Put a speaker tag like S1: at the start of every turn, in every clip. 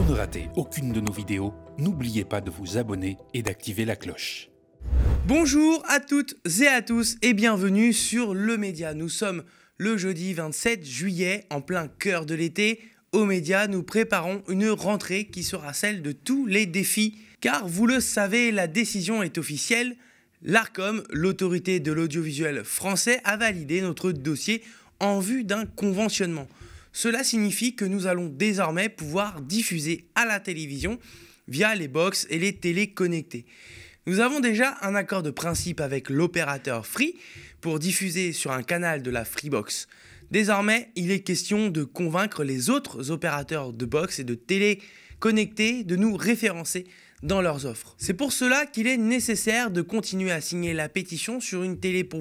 S1: Pour ne rater aucune de nos vidéos, n'oubliez pas de vous abonner et d'activer la cloche.
S2: Bonjour à toutes et à tous et bienvenue sur Le Média. Nous sommes le jeudi 27 juillet en plein cœur de l'été. Au Média, nous préparons une rentrée qui sera celle de tous les défis. Car vous le savez, la décision est officielle. L'ARCOM, l'autorité de l'audiovisuel français, a validé notre dossier en vue d'un conventionnement. Cela signifie que nous allons désormais pouvoir diffuser à la télévision via les box et les télés connectées. Nous avons déjà un accord de principe avec l'opérateur Free pour diffuser sur un canal de la Freebox. Désormais, il est question de convaincre les autres opérateurs de box et de télé connectés de nous référencer dans leurs offres. C'est pour cela qu'il est nécessaire de continuer à signer la pétition sur une télé pour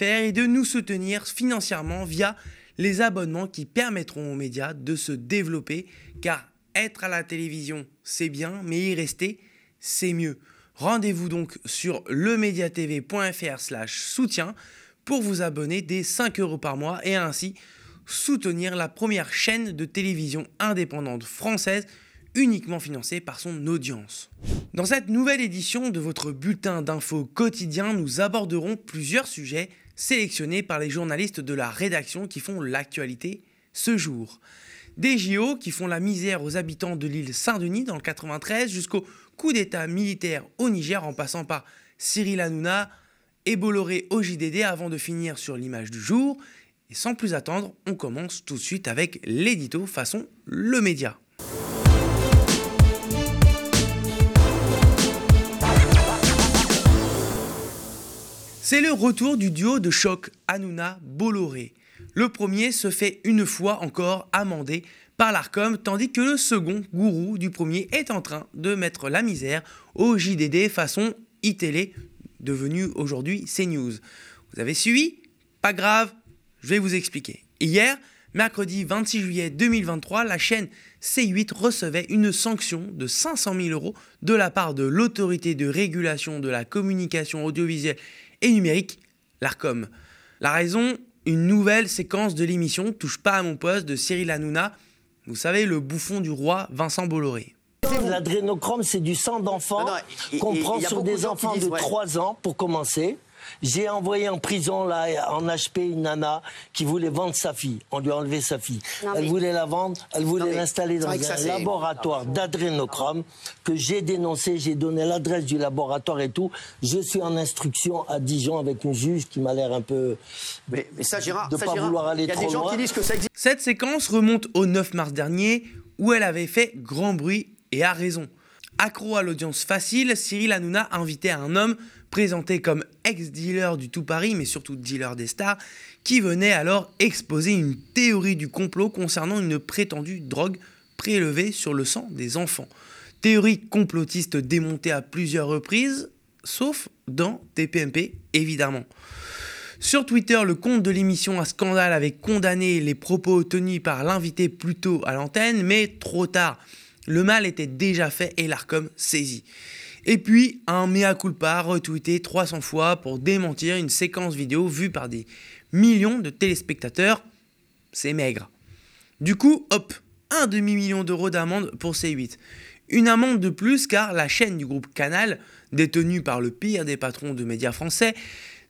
S2: et de nous soutenir financièrement via les abonnements qui permettront aux médias de se développer car être à la télévision c'est bien mais y rester c'est mieux. Rendez-vous donc sur lemediatv.fr slash soutien pour vous abonner dès 5 euros par mois et ainsi soutenir la première chaîne de télévision indépendante française uniquement financée par son audience. Dans cette nouvelle édition de votre bulletin d'infos quotidien, nous aborderons plusieurs sujets sélectionnés par les journalistes de la rédaction qui font l'actualité ce jour. Des JO qui font la misère aux habitants de l'île Saint-Denis dans le 93 jusqu'au coup d'état militaire au Niger en passant par Cyril Hanouna et Bolloré au JDD avant de finir sur l'image du jour. Et sans plus attendre, on commence tout de suite avec l'édito façon le média. C'est le retour du duo de choc Hanouna Bolloré. Le premier se fait une fois encore amendé par l'ARCOM, tandis que le second, gourou du premier, est en train de mettre la misère au JDD façon iTélé, devenu aujourd'hui CNews. Vous avez suivi? Pas grave, je vais vous expliquer. Hier, mercredi 26 juillet 2023, la chaîne C8 recevait une sanction de 500 000 euros de la part de l'autorité de régulation de la communication audiovisuelle et numérique, l'ARCOM. La raison, une nouvelle séquence de l'émission Touche pas à mon poste de Cyril Hanouna, vous savez, le bouffon du roi Vincent Bolloré.
S3: L'adrénochrome, c'est du sang d'enfant qu'on prend sur des enfants de 3 ans pour commencer. J'ai envoyé en prison là, en HP une nana qui voulait vendre sa fille. On lui a enlevé sa fille. Elle voulait la vendre, elle voulait l'installer dans un laboratoire d'adrénochrome que j'ai dénoncé. J'ai donné l'adresse du laboratoire et tout. Je suis en instruction à Dijon avec une juge qui m'a l'air un peu.
S4: Mais, ça, Gérard,
S3: de pas vouloir aller
S4: Il y a des gens qui disent que ça existe.
S2: Cette séquence remonte au 9 mars dernier où elle avait fait grand bruit et a raison. Accro à l'audience facile, Cyril Hanouna invitait un homme présenté comme ex-dealer du tout Paris, mais surtout dealer des stars, qui venait alors exposer une théorie du complot concernant une prétendue drogue prélevée sur le sang des enfants. Théorie complotiste démontée à plusieurs reprises, sauf dans TPMP évidemment. Sur Twitter, le compte de l'émission à scandale avait condamné les propos tenus par l'invité plus tôt à l'antenne, mais trop tard. Le mal était déjà fait et l'ARCOM saisi. Et puis, un mea culpa retweeté 300 fois pour démentir une séquence vidéo vue par des millions de téléspectateurs. C'est maigre. Du coup, hop, un demi-million d'euros d'amende pour C8. Une amende de plus car la chaîne du groupe Canal, détenue par le pire des patrons de médias français,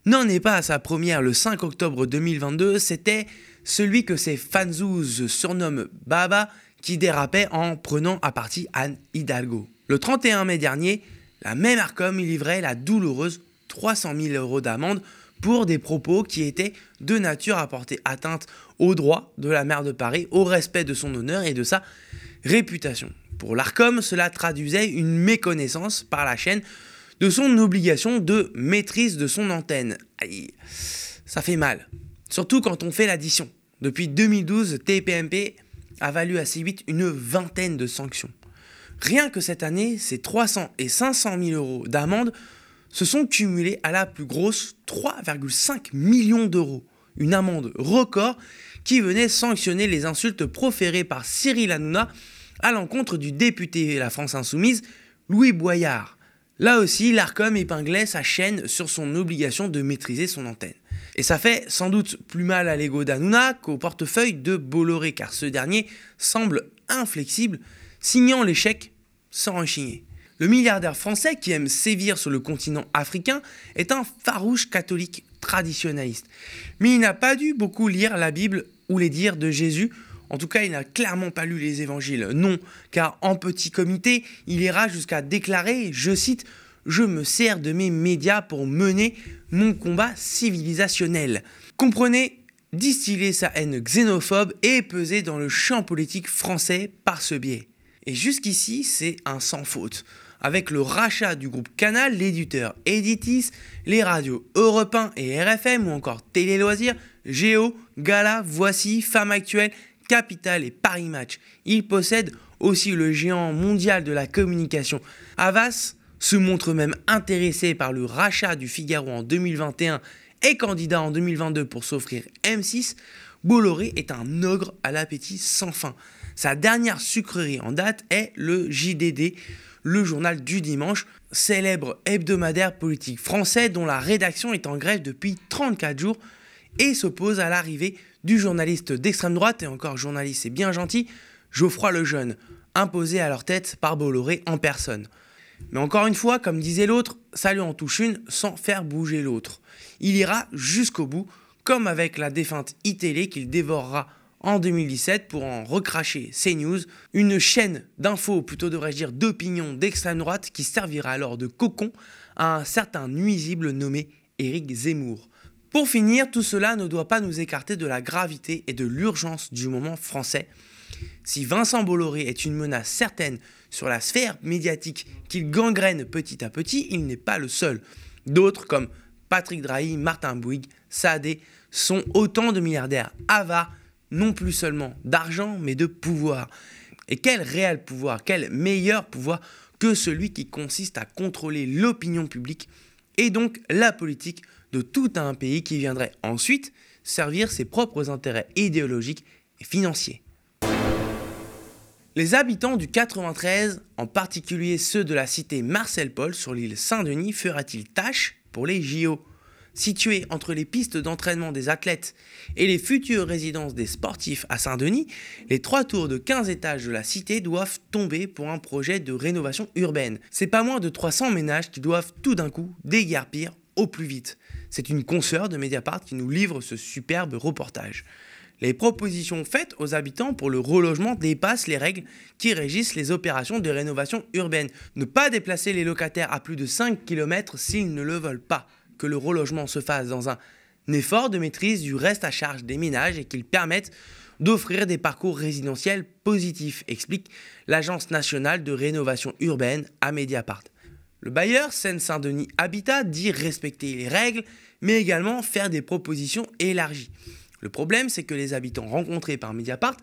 S2: n'en est pas à sa première le 5 octobre 2022, c'était celui que ses fanzouz surnomment Baba qui dérapait en prenant à partie Anne Hidalgo. Le 31 mai dernier, la même Arcom y livrait la douloureuse 300 000 euros d'amende pour des propos qui étaient de nature à porter atteinte aux droits de la maire de Paris, au respect de son honneur et de sa réputation. Pour l'ARCOM, cela traduisait une méconnaissance par la chaîne de son obligation de maîtrise de son antenne. Ça fait mal. Surtout quand on fait l'addition. Depuis 2012, TPMP a valu à C8 une vingtaine de sanctions. Rien que cette année, ces 300 et 500 000 euros d'amende se sont cumulés à la plus grosse 3,5 millions d'euros. Une amende record qui venait sanctionner les insultes proférées par Cyril Hanouna à l'encontre du député La France Insoumise, Louis Boyard. Là aussi, l'ARCOM épinglait sa chaîne sur son obligation de maîtriser son antenne. Et ça fait sans doute plus mal à l'ego d'Anouna qu'au portefeuille de Bolloré, car ce dernier semble inflexible, signant l'échec sans rechigner. Le milliardaire français qui aime sévir sur le continent africain est un farouche catholique traditionnaliste. Mais il n'a pas dû beaucoup lire la Bible ou les dires de Jésus. En tout cas, il n'a clairement pas lu les évangiles. Non, car en petit comité, il ira jusqu'à déclarer, je cite, Je me sers de mes médias pour mener mon combat civilisationnel. Comprenez, distiller sa haine xénophobe et peser dans le champ politique français par ce biais. Et jusqu'ici, c'est un sans faute. Avec le rachat du groupe Canal, l'éditeur Editis, les radios Europe 1 et RFM ou encore Télé Loisirs, Géo, Gala, Voici, Femme Actuelle, Capital et Paris Match. Il possède aussi le géant mondial de la communication. Havas se montre même intéressé par le rachat du Figaro en 2021 et candidat en 2022 pour s'offrir M6, Bolloré est un ogre à l'appétit sans fin. Sa dernière sucrerie en date est le JDD, le journal du dimanche, célèbre hebdomadaire politique français dont la rédaction est en grève depuis 34 jours et s'oppose à l'arrivée du journaliste d'extrême droite, et encore journaliste et bien gentil, Geoffroy Lejeune, imposé à leur tête par Bolloré en personne. Mais encore une fois, comme disait l'autre, ça lui en touche une sans faire bouger l'autre. Il ira jusqu'au bout, comme avec la défunte iTélé qu'il dévorera en 2017 pour en recracher CNews, une chaîne d'infos, plutôt devrais-je dire d'opinion d'extrême droite qui servira alors de cocon à un certain nuisible nommé Éric Zemmour. Pour finir, tout cela ne doit pas nous écarter de la gravité et de l'urgence du moment français. Si Vincent Bolloré est une menace certaine sur la sphère médiatique qu'il gangrène petit à petit, il n'est pas le seul. D'autres comme Patrick Drahi, Martin Bouygues, Saadé sont autant de milliardaires avares, non plus seulement d'argent, mais de pouvoir. Et quel réel pouvoir, quel meilleur pouvoir que celui qui consiste à contrôler l'opinion publique et donc la politique de tout un pays qui viendrait ensuite servir ses propres intérêts idéologiques et financiers. Les habitants du 93, en particulier ceux de la cité Marcel Paul sur l'île Saint-Denis, fera-t-il tâche pour les JO Situés entre les pistes d'entraînement des athlètes et les futures résidences des sportifs à Saint-Denis, les trois tours de 15 étages de la cité doivent tomber pour un projet de rénovation urbaine. C'est pas moins de 300 ménages qui doivent tout d'un coup déguerpir au plus vite. C'est une consoeur de Mediapart qui nous livre ce superbe reportage. Les propositions faites aux habitants pour le relogement dépassent les règles qui régissent les opérations de rénovation urbaine. Ne pas déplacer les locataires à plus de 5 km s'ils ne le veulent pas. Que le relogement se fasse dans un effort de maîtrise du reste à charge des ménages et qu'il permette d'offrir des parcours résidentiels positifs, explique l'Agence nationale de rénovation urbaine à Mediapart. Le bailleur Seine-Saint-Denis Habitat dit respecter les règles, mais également faire des propositions élargies. Le problème, c'est que les habitants rencontrés par Mediapart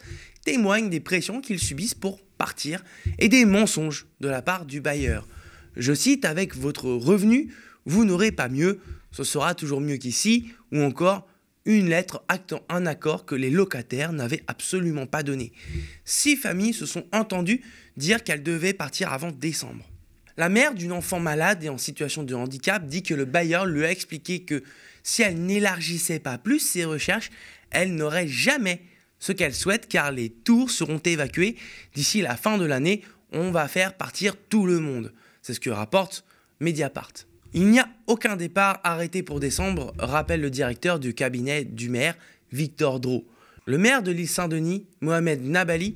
S2: témoignent des pressions qu'ils subissent pour partir et des mensonges de la part du bailleur. Je cite, avec votre revenu, vous n'aurez pas mieux, ce sera toujours mieux qu'ici, ou encore une lettre actant un accord que les locataires n'avaient absolument pas donné. Six familles se sont entendues dire qu'elles devaient partir avant décembre. La mère d'une enfant malade et en situation de handicap dit que le bailleur lui a expliqué que si elle n'élargissait pas plus ses recherches, elle n'aurait jamais ce qu'elle souhaite car les tours seront évacués d'ici la fin de l'année. On va faire partir tout le monde. C'est ce que rapporte Mediapart. Il n'y a aucun départ arrêté pour décembre, rappelle le directeur du cabinet du maire, Victor Drault. Le maire de l'île Saint-Denis, Mohamed Nabali,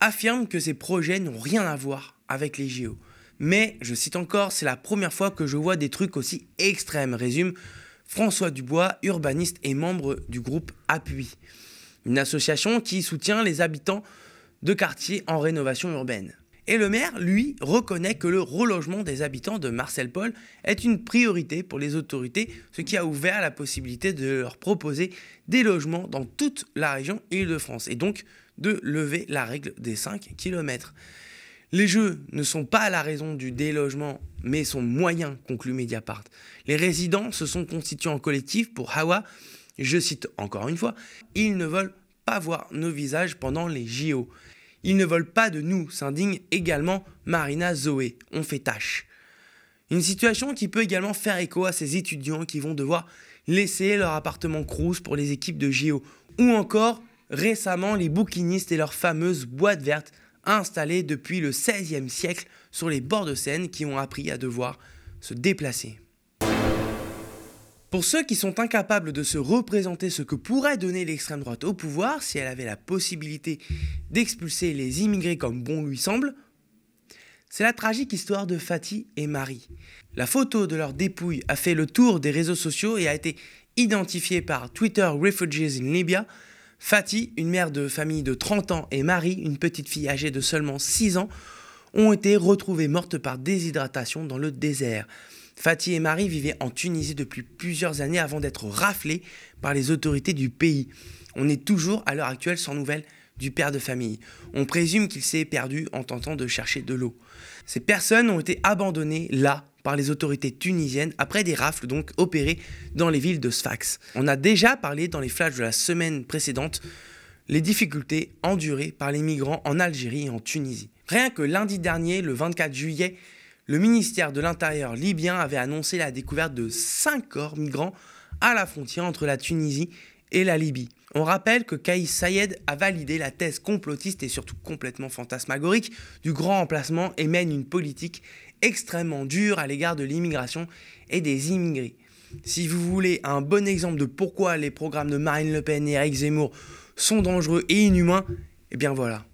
S2: affirme que ces projets n'ont rien à voir avec les JO. Mais, je cite encore, c'est la première fois que je vois des trucs aussi extrêmes, résume François Dubois, urbaniste et membre du groupe Appui, une association qui soutient les habitants de quartiers en rénovation urbaine. Et le maire, lui, reconnaît que le relogement des habitants de Marcel Paul est une priorité pour les autorités, ce qui a ouvert la possibilité de leur proposer des logements dans toute la région Île-de-France et donc de lever la règle des 5 km. Les jeux ne sont pas la raison du délogement, mais son moyen, conclut Mediapart. Les résidents se sont constitués en collectif pour Hawa. Je cite encore une fois, ils ne veulent pas voir nos visages pendant les JO. Ils ne veulent pas de nous, s'indigne également Marina Zoé. On fait tâche. Une situation qui peut également faire écho à ces étudiants qui vont devoir laisser leur appartement Cruz pour les équipes de Géo, ou encore récemment les bouquinistes et leurs fameuses boîtes vertes installées depuis le XVIe siècle sur les bords de Seine qui ont appris à devoir se déplacer. Pour ceux qui sont incapables de se représenter ce que pourrait donner l'extrême droite au pouvoir si elle avait la possibilité d'expulser les immigrés comme bon lui semble, c'est la tragique histoire de Fatih et Marie. La photo de leur dépouille a fait le tour des réseaux sociaux et a été identifiée par Twitter Refugees in Libya. Fatih, une mère de famille de 30 ans, et Marie, une petite fille âgée de seulement 6 ans, ont été retrouvées mortes par déshydratation dans le désert. Fatih et Marie vivaient en Tunisie depuis plusieurs années avant d'être raflés par les autorités du pays. On est toujours à l'heure actuelle sans nouvelles du père de famille. On présume qu'il s'est perdu en tentant de chercher de l'eau. Ces personnes ont été abandonnées là par les autorités tunisiennes après des rafles donc opérées dans les villes de Sfax. On a déjà parlé dans les flashs de la semaine précédente les difficultés endurées par les migrants en Algérie et en Tunisie. Rien que lundi dernier, le 24 juillet, le ministère de l'Intérieur libyen avait annoncé la découverte de 5 corps migrants à la frontière entre la Tunisie et la Libye. On rappelle que Kaïs Sayed a validé la thèse complotiste et surtout complètement fantasmagorique du grand emplacement et mène une politique extrêmement dure à l'égard de l'immigration et des immigrés. Si vous voulez un bon exemple de pourquoi les programmes de Marine Le Pen et Eric Zemmour sont dangereux et inhumains, eh bien voilà.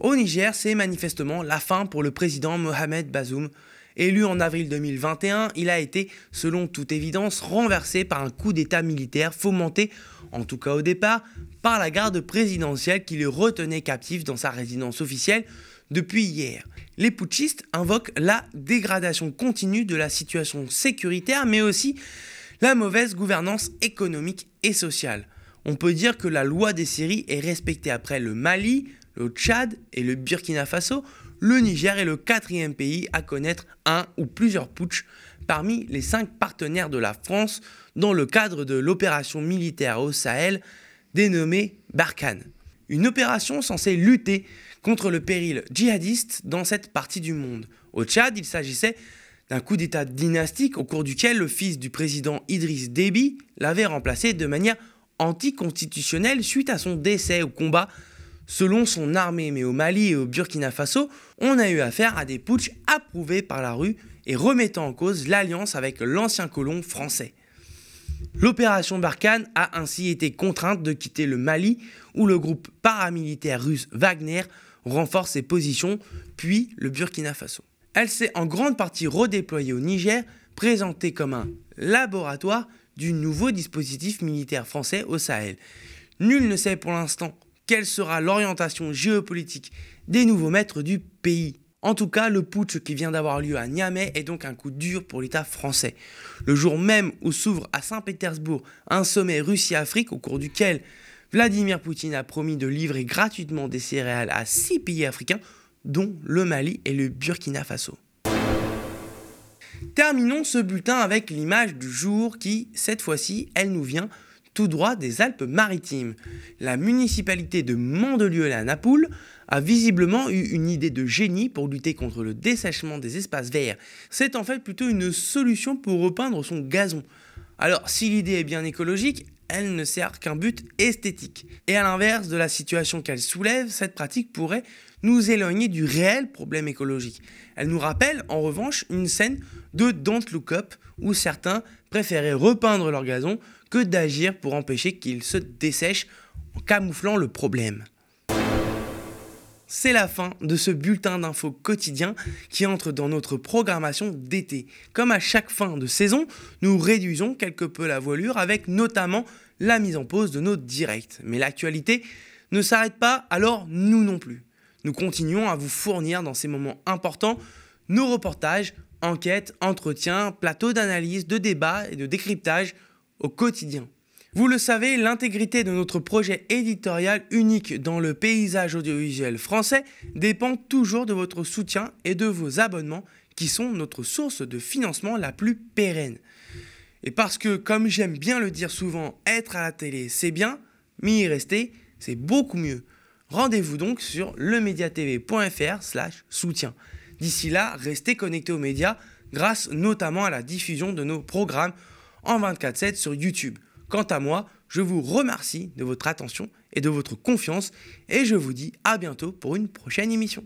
S2: Au Niger, c'est manifestement la fin pour le président Mohamed Bazoum. Élu en avril 2021, il a été, selon toute évidence, renversé par un coup d'État militaire fomenté, en tout cas au départ, par la garde présidentielle qui le retenait captif dans sa résidence officielle depuis hier. Les putschistes invoquent la dégradation continue de la situation sécuritaire, mais aussi la mauvaise gouvernance économique et sociale. On peut dire que la loi des séries est respectée après le Mali, le Tchad et le Burkina Faso, le Niger est le quatrième pays à connaître un ou plusieurs putsch parmi les cinq partenaires de la France dans le cadre de l'opération militaire au Sahel dénommée Barkhane. Une opération censée lutter contre le péril djihadiste dans cette partie du monde. Au Tchad, il s'agissait d'un coup d'État dynastique au cours duquel le fils du président Idriss Déby l'avait remplacé de manière anticonstitutionnelle suite à son décès au combat selon son armée. Mais au Mali et au Burkina Faso, on a eu affaire à des putschs approuvés par la rue et remettant en cause l'alliance avec l'ancien colon français. L'opération Barkhane a ainsi été contrainte de quitter le Mali, où le groupe paramilitaire russe Wagner renforce ses positions, puis le Burkina Faso. Elle s'est en grande partie redéployée au Niger, présentée comme un laboratoire du nouveau dispositif militaire français au Sahel. Nul ne sait pour l'instant quelle sera l'orientation géopolitique des nouveaux maîtres du pays. En tout cas, le putsch qui vient d'avoir lieu à Niamey est donc un coup dur pour l'État français. Le jour même où s'ouvre à Saint-Pétersbourg un sommet Russie-Afrique au cours duquel Vladimir Poutine a promis de livrer gratuitement des céréales à six pays africains, dont le Mali et le Burkina Faso. Terminons ce bulletin avec l'image du jour qui, cette fois-ci, elle nous vient droit des Alpes-Maritimes. La municipalité de Mandelieu-la-Napoule a visiblement eu une idée de génie pour lutter contre le dessèchement des espaces verts. C'est en fait plutôt une solution pour repeindre son gazon. Alors, si l'idée est bien écologique, elle ne sert qu'un but esthétique. Et à l'inverse de la situation qu'elle soulève, cette pratique pourrait nous éloigner du réel problème écologique. Elle nous rappelle en revanche une scène de Don't Look Up où certains préféraient repeindre leur gazon que d'agir pour empêcher qu'il se dessèche en camouflant le problème. C'est la fin de ce bulletin d'infos quotidien qui entre dans notre programmation d'été. Comme à chaque fin de saison, nous réduisons quelque peu la voilure avec notamment la mise en pause de nos directs. Mais l'actualité ne s'arrête pas, alors nous non plus. Nous continuons à vous fournir dans ces moments importants nos reportages, enquêtes, entretiens, plateaux d'analyse, de débat et de décryptage au quotidien. Vous le savez, l'intégrité de notre projet éditorial unique dans le paysage audiovisuel français dépend toujours de votre soutien et de vos abonnements qui sont notre source de financement la plus pérenne. Et parce que, comme j'aime bien le dire souvent, être à la télé c'est bien, mais y rester c'est beaucoup mieux. Rendez-vous donc sur lemediatv.fr slash soutien. D'ici là, restez connectés aux médias grâce notamment à la diffusion de nos programmes en 24-7 sur YouTube. Quant à moi, je vous remercie de votre attention et de votre confiance et je vous dis à bientôt pour une prochaine émission.